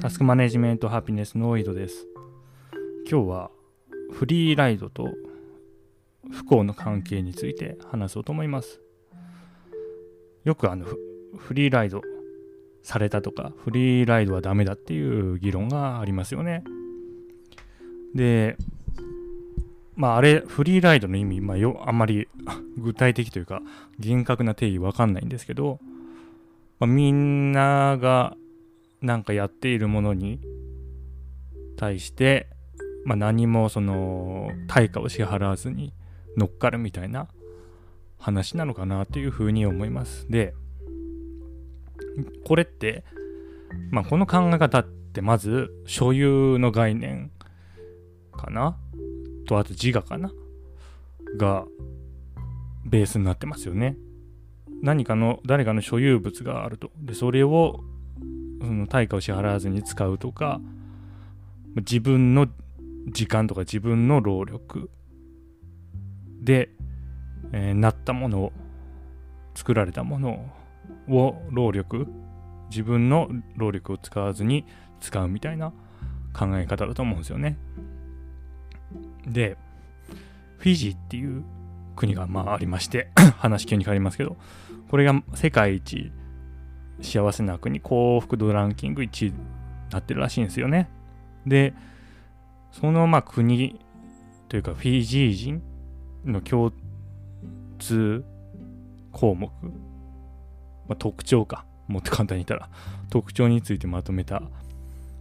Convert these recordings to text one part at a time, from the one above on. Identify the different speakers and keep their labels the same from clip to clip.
Speaker 1: タスクマネジメントハピネスの井戸です。今日はフリーライドと不幸の関係について話そうと思います。よくあのフリーライドされたとかフリーライドはダメだっていう議論がありますよね。で、まああれフリーライドの意味、まあ、よあんまり 具体的というか厳格な定義わかんないんですけど、まあ、みんながなんかやっているものに対して、まあ、何もその対価を支払わずに乗っかるみたいな話なのかなというふうに思います。で、これって、まあ、この考え方ってまず所有の概念かな？とあと自我かな？がベースになってますよね。何かの誰かの所有物があると。で、それをその対価を支払わずに使うとか自分の時間とか自分の労力で、えー、なったものを作られたものを労力自分の労力を使わずに使うみたいな考え方だと思うんですよね。でフィジーっていう国がまあありまして 話急に変わりますけどこれが世界一幸せな国幸福度ランキング1位になってるらしいんですよね。で、そのまあ国というかフィジー人の共通項目、まあ、特徴か、もっと簡単に言ったら特徴についてまとめた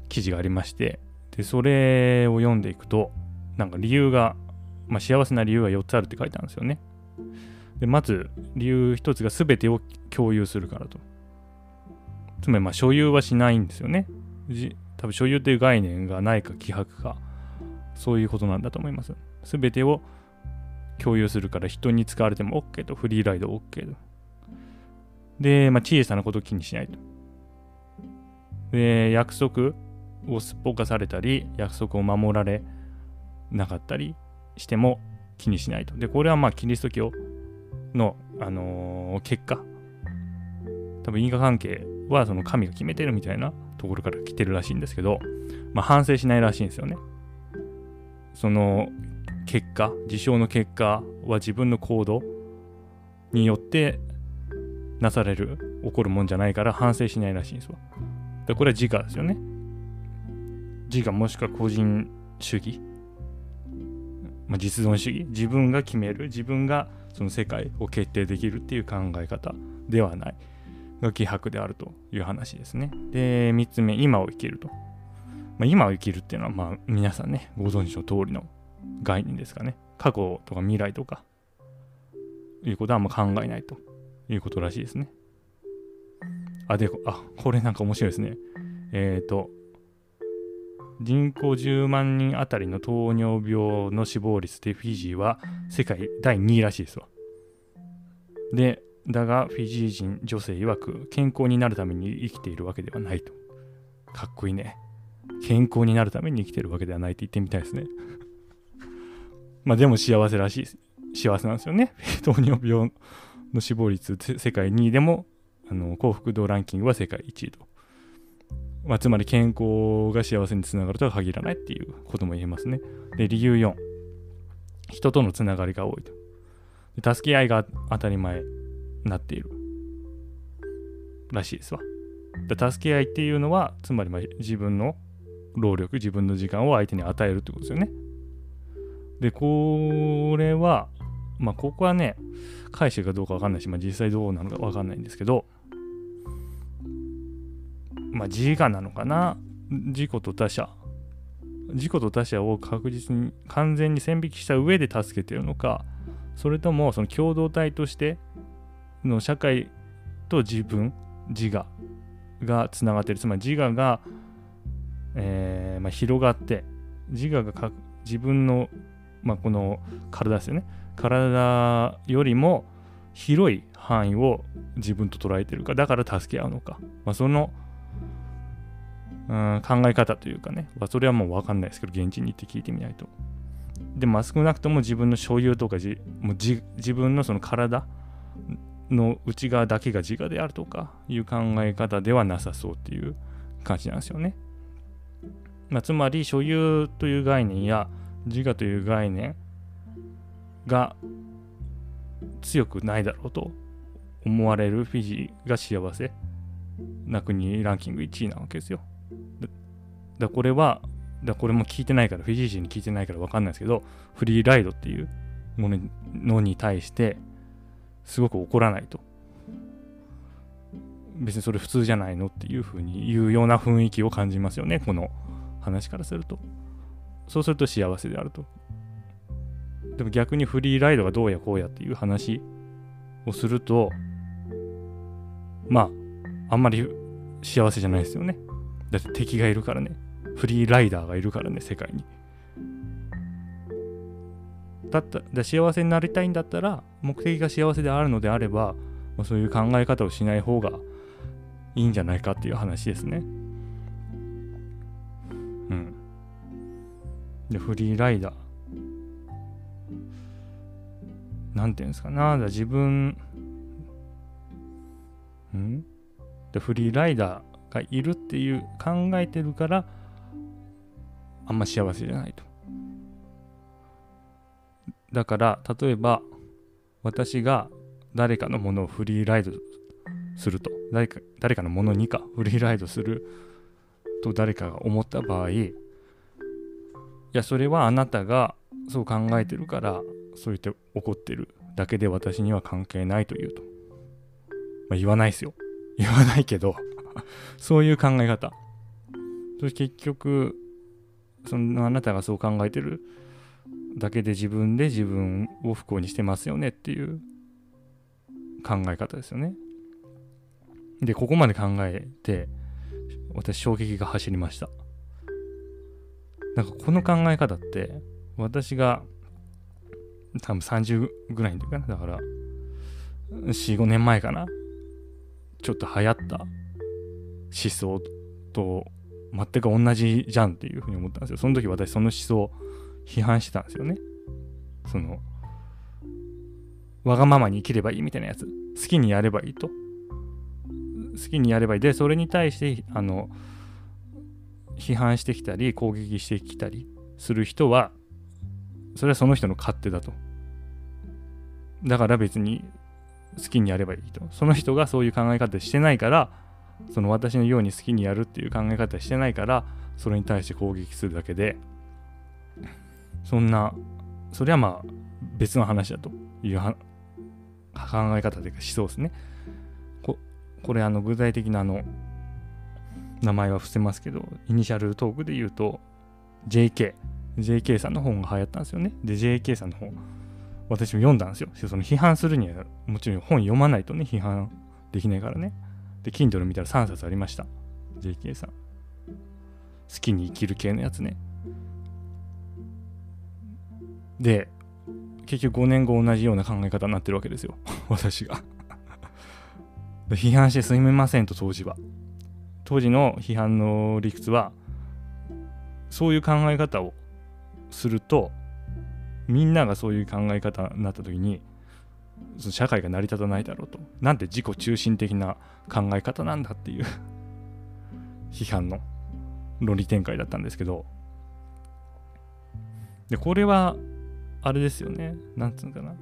Speaker 1: 記事がありまして、で、それを読んでいくと、なんか理由が、まあ、幸せな理由が4つあるって書いてあるんですよね。で、まず理由1つが全てを共有するからと。つまりまあ所有はしないんですよね。多分所有という概念がないか希薄か、そういうことなんだと思います。すべてを共有するから人に使われても OK と、フリーライド OK と。で、まあ、小さなことを気にしないと。で、約束をすっぽかされたり、約束を守られなかったりしても気にしないと。で、これはまあキリスト教の、あのー、結果。多分因果関係はその神が決めてるみたいなところから来てるらしいんですけど、まあ、反省しないらしいんですよね。その結果、事象の結果は自分の行動によってなされる、起こるもんじゃないから反省しないらしいんですわ。でこれは自我ですよね。自我もしくは個人主義、まあ、実存主義、自分が決める、自分がその世界を決定できるっていう考え方ではない。が希薄であるという話ですね。で、3つ目、今を生きると。まあ、今を生きるっていうのは、まあ、皆さんね、ご存知の通りの概念ですかね。過去とか未来とか、いうことはもう考えないということらしいですね。あ、で、あ、これなんか面白いですね。えっ、ー、と、人口10万人あたりの糖尿病の死亡率でフィジーは世界第2位らしいですわ。で、だがフィジー人女性曰く健康になるために生きているわけではないと。かっこいいね。健康になるために生きてるわけではないって言ってみたいですね。まあでも幸せらしい。幸せなんですよね。糖尿病の死亡率世界2位でもあの幸福度ランキングは世界1位と。まあ、つまり健康が幸せにつながるとは限らないっていうことも言えますね。で、理由4。人とのつながりが多いと。助け合いが当たり前なっているらしいですわ。で助け合いっていうのはつまりま自分の労力自分の時間を相手に与えるってことですよね。でこれはまあここはね返してるかどうかわかんないし、まあ、実際どうなのかわかんないんですけどまあ自我なのかな？自己と他者自己と他者を確実に完全に線引きした上で助けてるのかそれともその共同体としての社会と自分自我がつながってる。つまり自我が、えーまあ、広がって自我が自分の、まあ、この体ですよね。体よりも広い範囲を自分と捉えてるか。だから助け合うのか、まあ、そのうん考え方というかね、まあ、それはもう分かんないですけど現地に行って聞いてみないと。でも少なくとも自分の所有とかじもう自分のその体の内側だけが自我であるとかいう考え方ではなさそうっていう感じなんですよね。まあ、つまり所有という概念や自我という概念が強くないだろうと思われるフィジーが幸せな国ランキング1位なわけですよ。だこれはだこれも聞いてないからフィジー人に聞いてないから分かんないですけどフリーライドっていうものに対してすごく怒らないと。別にそれ普通じゃないのっていうふうに言うような雰囲気を感じますよね。この話からすると。そうすると幸せであると。でも逆にフリーライドがどうやこうやっていう話をするとまああんまり幸せじゃないですよね。だって敵がいるからね。フリーライダーがいるからね世界に。だっただ幸せになりたいんだったら目的が幸せであるのであれば、まあ、そういう考え方をしない方がいいんじゃないかっていう話ですね。うん。でフリーライダー。なんていうんですかなんだ自分ん？でフリーライダーがいるっていう考えてるからあんま幸せじゃないと。だから例えば私が誰かのものをフリーライドすると。誰か誰かのものにかフリーライドすると誰かが思った場合。いやそれはあなたがそう考えてるからそう言って怒ってるだけで私には関係ないというと、まあ、言わないですよ。言わないけど。そういう考え方。そして結局そのあなたがそう考えてるだけで自分で自分を不幸にしてますよねっていう考え方ですよね。で、ここまで考えて、私衝撃が走りました。なんかこの考え方って、私が多分30ぐらいの時かな。だから、4、5年前かな。ちょっと流行った思想と全く同じじゃんっていうふうに思ったんですよ。その時私その思想批判してたんですよね。その、わがままに生きればいいみたいなやつ。好きにやればいいと。好きにやればいい。で、それに対して、あの、批判してきたり、攻撃してきたりする人は、それはその人の勝手だと。だから別に好きにやればいいと。その人がそういう考え方してないから、その私のように好きにやるっていう考え方してないから、それに対して攻撃するだけで、そんな、それはまあ別の話だという考え方というか思想ですね。ここれあの具体的なあの名前は伏せますけど、イニシャルトークで言うと JK、JK さんの本が流行ったんですよね。で、JK さんの本、私も読んだんですよ。その批判するにはもちろん本読まないとね、批判できないからね。で、Kindle 見たら3冊ありました。JK さん。好きに生きる系のやつね。で、結局5年後同じような考え方になってるわけですよ。私が 批判してすみませんと当時は。当時の批判の理屈は、そういう考え方をすると、みんながそういう考え方になった時に、その社会が成り立たないだろうと。なんて自己中心的な考え方なんだっていう 批判の論理展開だったんですけど、で、これはあれですよね。なんつうのかな。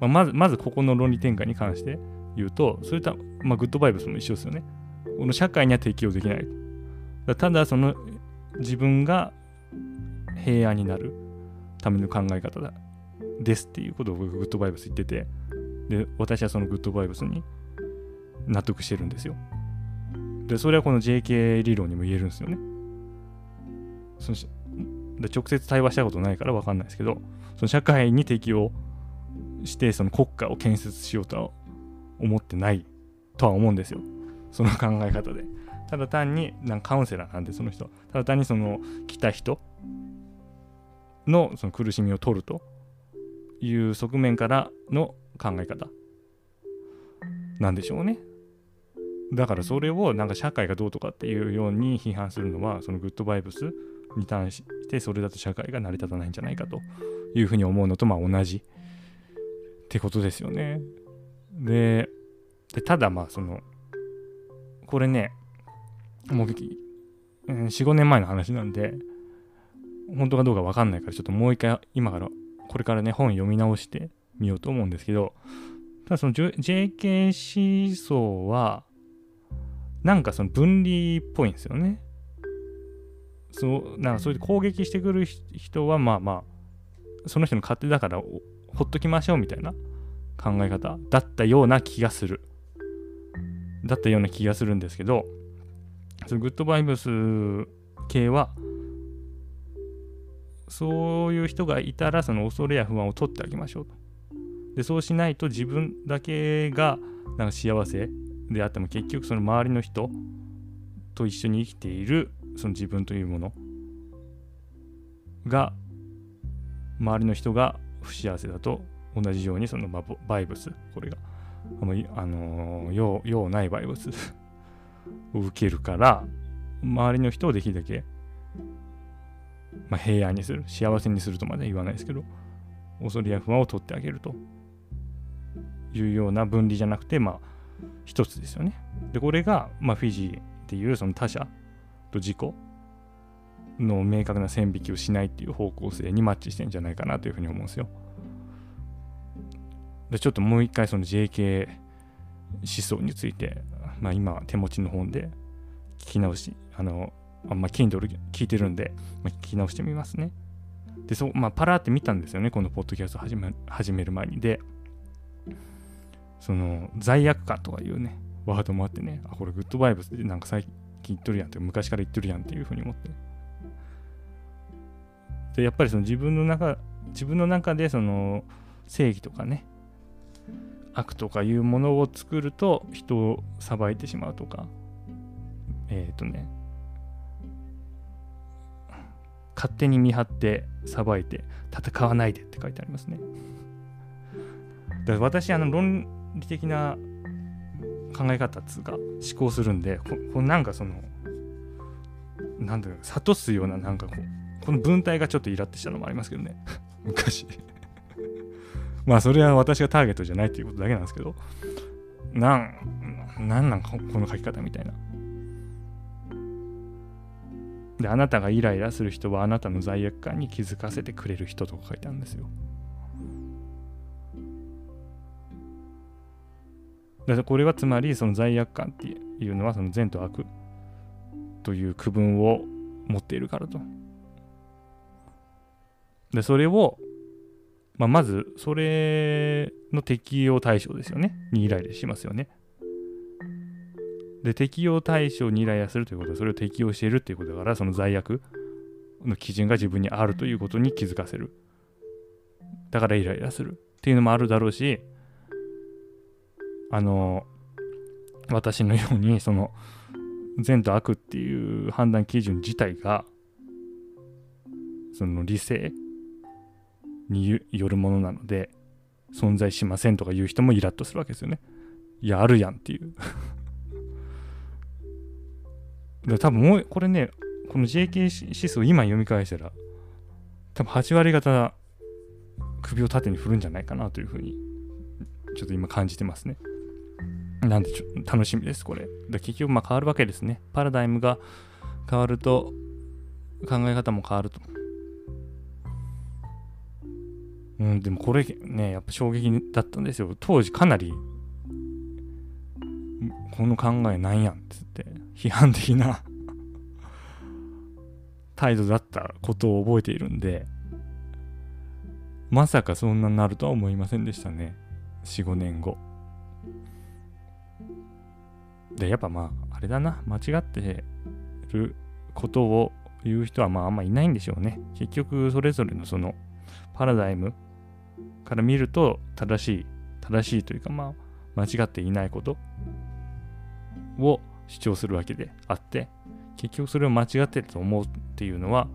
Speaker 1: まあ、まず、まずここの論理展開に関して言うと、それとは、まあ、グッドバイブスも一緒ですよね。この社会には適応できない。だただ、その自分が平安になるための考え方だですっていうことを僕グッドバイブス言ってて、で、私はそのグッドバイブスに納得してるんですよ。で、それはこの JK 理論にも言えるんですよね。そので直接対話したことないから分かんないですけど、その社会に適応してその国家を建設しようとは思ってないとは思うんですよ。その考え方で。ただ単になんカウンセラーなんでその人。ただ単にその来た人のその苦しみを取るという側面からの考え方なんでしょうね。だからそれをなんか社会がどうとかっていうように批判するのはそのグッドバイブスに対してそれだと社会が成り立たないんじゃないかというふうに思うのとまあ同じってことですよね。で、でただまあその、これね、もう45年前の話なんで本当かどうか分かんないからちょっともう一回今からこれからね本読み直してみようと思うんですけどただその JK 思想はなんかその分離っぽいんですよねそうなんかそれで攻撃してくる人はまあまあその人の勝手だからほっときましょうみたいな考え方だったような気がする。だったような気がするんですけどそのグッドバイブス系はそういう人がいたらその恐れや不安を取ってあげましょうと。でそうしないと自分だけがなんか幸せであっても結局その周りの人と一緒に生きているその自分というものが周りの人が不幸せだと同じようにそのバイブスこれがあの用用ないバイブス を受けるから周りの人をできるだけ、まあ、平安にする幸せにするとまで言わないですけど恐れや不安を取ってあげると。いうような分離じゃなくてまあ一つですよね。でこれが、まあ、フィジーっていうその他者と自己の明確な線引きをしないっていう方向性にマッチしてんじゃないかなというふうに思うんですよでちょっともう一回その JK 思想についてまあ、今手持ちの本で聞き直し、あの、あんま Kindle 聞いてるんで、まあ、聞き直してみますね。で、そう、まあ、パラって見たんですよね、このポッドキャスト始め始める前に。で、その、罪悪感とかいうね、ワードもあってね、あ、これグッドバイブスでなんか最近言っとるやんって、昔から言ってるやんっていうふうに思って。で、やっぱりその自分の中、自分の中でその正義とかね、悪とかいうものを作ると人を裁いてしまうとかえっ、ー、とね勝手に見張って裁いて戦わないでって書いてありますねだから私あの論理的な考え方っつうか思考するんでここなんかそのなんだろう諭すようななんかこうこの文体がちょっとイラってしたのもありますけどね 昔 まあそれは私がターゲットじゃないっていうことだけなんですけど、なん、なんなんこの書き方みたいな。で、あなたがイライラする人はあなたの罪悪感に気づかせてくれる人とか書いてあるんですよ。だからこれはつまりその罪悪感っていうのはその善と悪という区分を持っているからと。で、それをまあ、まず、それの適用対象ですよね。にイライラしますよね。で、適用対象にイライラするということは、それを適用しているということだから、その罪悪の基準が自分にあるということに気づかせる。だからイライラするっていうのもあるだろうし、あの、私のように、その、善と悪っていう判断基準自体が、その理性によるものなので存在しませんとか言う人もイラッとするわけですよね。いや、あるやんっていう で多分もう、これね、この JK 指数を今読み返したら、多分8割方首を縦に振るんじゃないかなというふうに、ちょっと今感じてますね。なんでちょ楽しみです、これ。で結局、まあ変わるわけですね。パラダイムが変わると、考え方も変わると。うん、でもこれね、やっぱ衝撃だったんですよ。当時かなり、この考えなんやんっつって、批判的な態度だったことを覚えているんで、まさかそんなになるとは思いませんでしたね。4、5年後。で、やっぱまあ、あれだな、間違ってることを言う人はまああんまいないんでしょうね。結局、それぞれのそのパラダイムから見ると正しい正しいというかまあ間違っていないことを主張するわけであって結局それを間違ってると思うっていうのは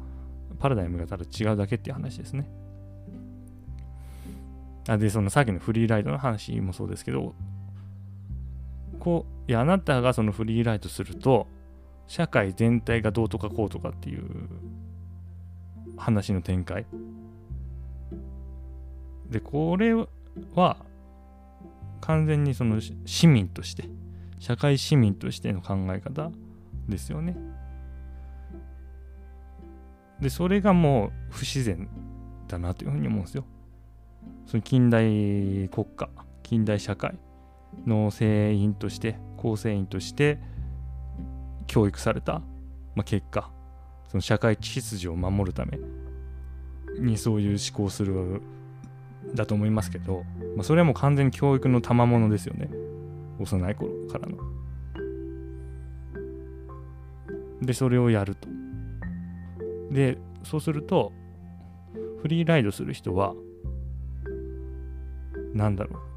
Speaker 1: パラダイムがただ違うだけっていう話ですね。あでそのさっきのフリーライドの話もそうですけどこういやあなたがそのフリーライドすると社会全体がどうとかこうとかっていう話の展開。で、これは完全にその市民として、社会市民としての考え方ですよね。でそれがもう不自然だなというふうに思うんですよ。その近代国家近代社会。の成員として構成員として教育された、まあ、結果その社会秩序を守るためにそういう思考するだと思いますけど、まあ、それはもう完全に教育の賜物ですよね幼い頃からの。でそれをやると。でそうするとフリーライドする人は何だろう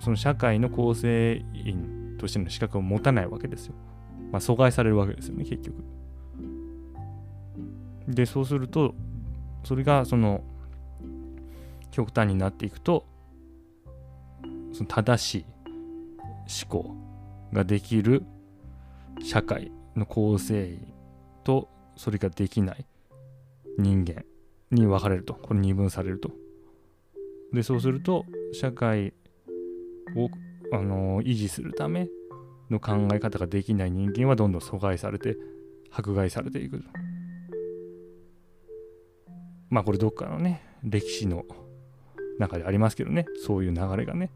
Speaker 1: その社会の構成員としての資格を持たないわけですよ。まあ、阻害されるわけですよね、結局。で、そうすると、それがその極端になっていくと、その正しい思考ができる社会の構成員とそれができない人間に分かれると。これ二分されると。で、そうすると、社会を、あの維持するための考え方ができない人間はどんどん阻害されて迫害されていくまあこれどっかのね歴史の中でありますけどね。そういう流れがね。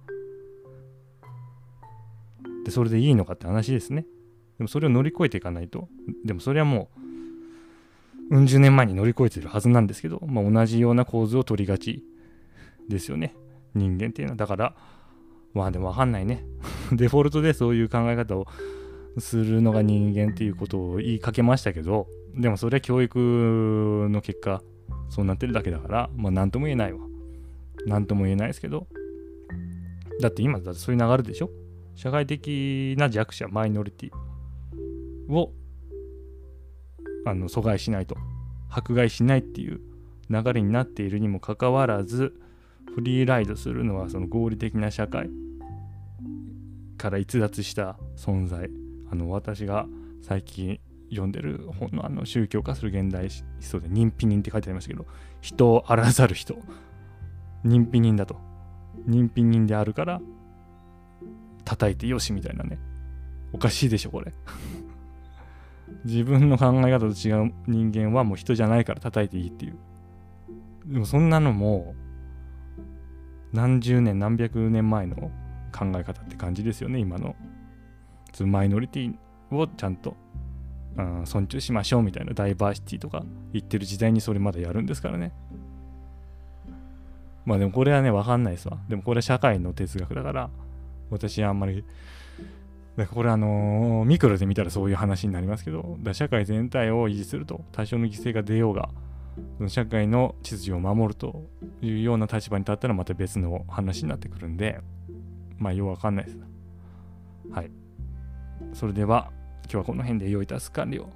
Speaker 1: でそれでいいのかって話ですね。でもそれを乗り越えていかないと。でもそれはもううん十年前に乗り越えてるはずなんですけど、まあ、同じような構図を取りがちですよね。人間っていうのは。だからまあでもわかんないね。デフォルトでそういう考え方をするのが人間っていうことを言いかけましたけど、でもそれは教育の結果、そうなってるだけだから、まあ何とも言えないわ。何とも言えないですけど、だって今だってそういう流れでしょ？社会的な弱者、マイノリティをあの阻害しないと、迫害しないっていう流れになっているにもかかわらず、フリーライドするのはその合理的な社会から逸脱した存在あの私が最近読んでる本のあの宗教化する現代思想で認否人って書いてありましたけど人をあらざる人。認否人だと認否人であるから叩いてよしみたいなね。おかしいでしょこれ。自分の考え方と違う人間はもう人じゃないから叩いていいっていう。でもそんなのも何十年何百年前の考え方って感じですよね今の。マイノリティをちゃんと、うん、尊重しましょうみたいなダイバーシティとか言ってる時代にそれまだやるんですからね。まあでもこれはね分かんないですわ。でもこれは社会の哲学だから私はあんまりだからこれあのー、ミクロで見たらそういう話になりますけどだ社会全体を維持すると多少の犠牲が出ようが社会の秩序を守るというような立場に立ったらまた別の話になってくるんで、まあようわかんないです。はい。それでは今日はこの辺で良いタス完了。